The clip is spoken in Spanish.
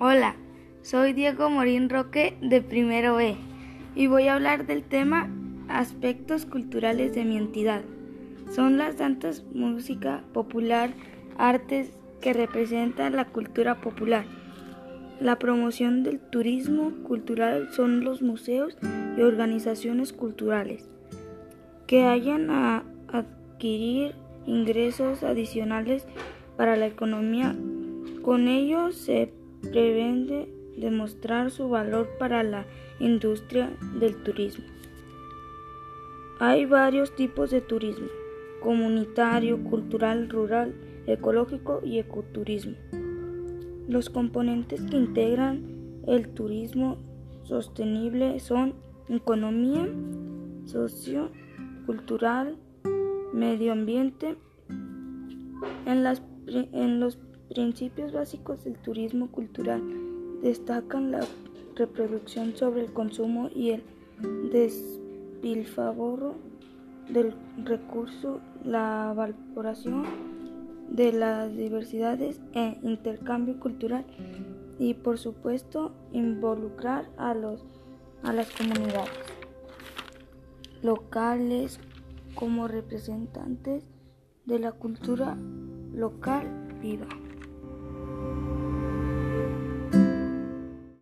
Hola, soy Diego Morín Roque de Primero B y voy a hablar del tema aspectos culturales de mi entidad. Son las danzas, música popular, artes que representan la cultura popular. La promoción del turismo cultural son los museos y organizaciones culturales que hayan a adquirir ingresos adicionales para la economía. Con ello se prevende demostrar su valor para la industria del turismo. Hay varios tipos de turismo, comunitario, cultural, rural, ecológico y ecoturismo. Los componentes que integran el turismo sostenible son economía, socio, cultural, medio ambiente. En, las, en los principios básicos del turismo cultural destacan la reproducción sobre el consumo y el despilfarro del recurso, la valoración de las diversidades e intercambio cultural y por supuesto involucrar a, los, a las comunidades locales como representantes de la cultura local viva.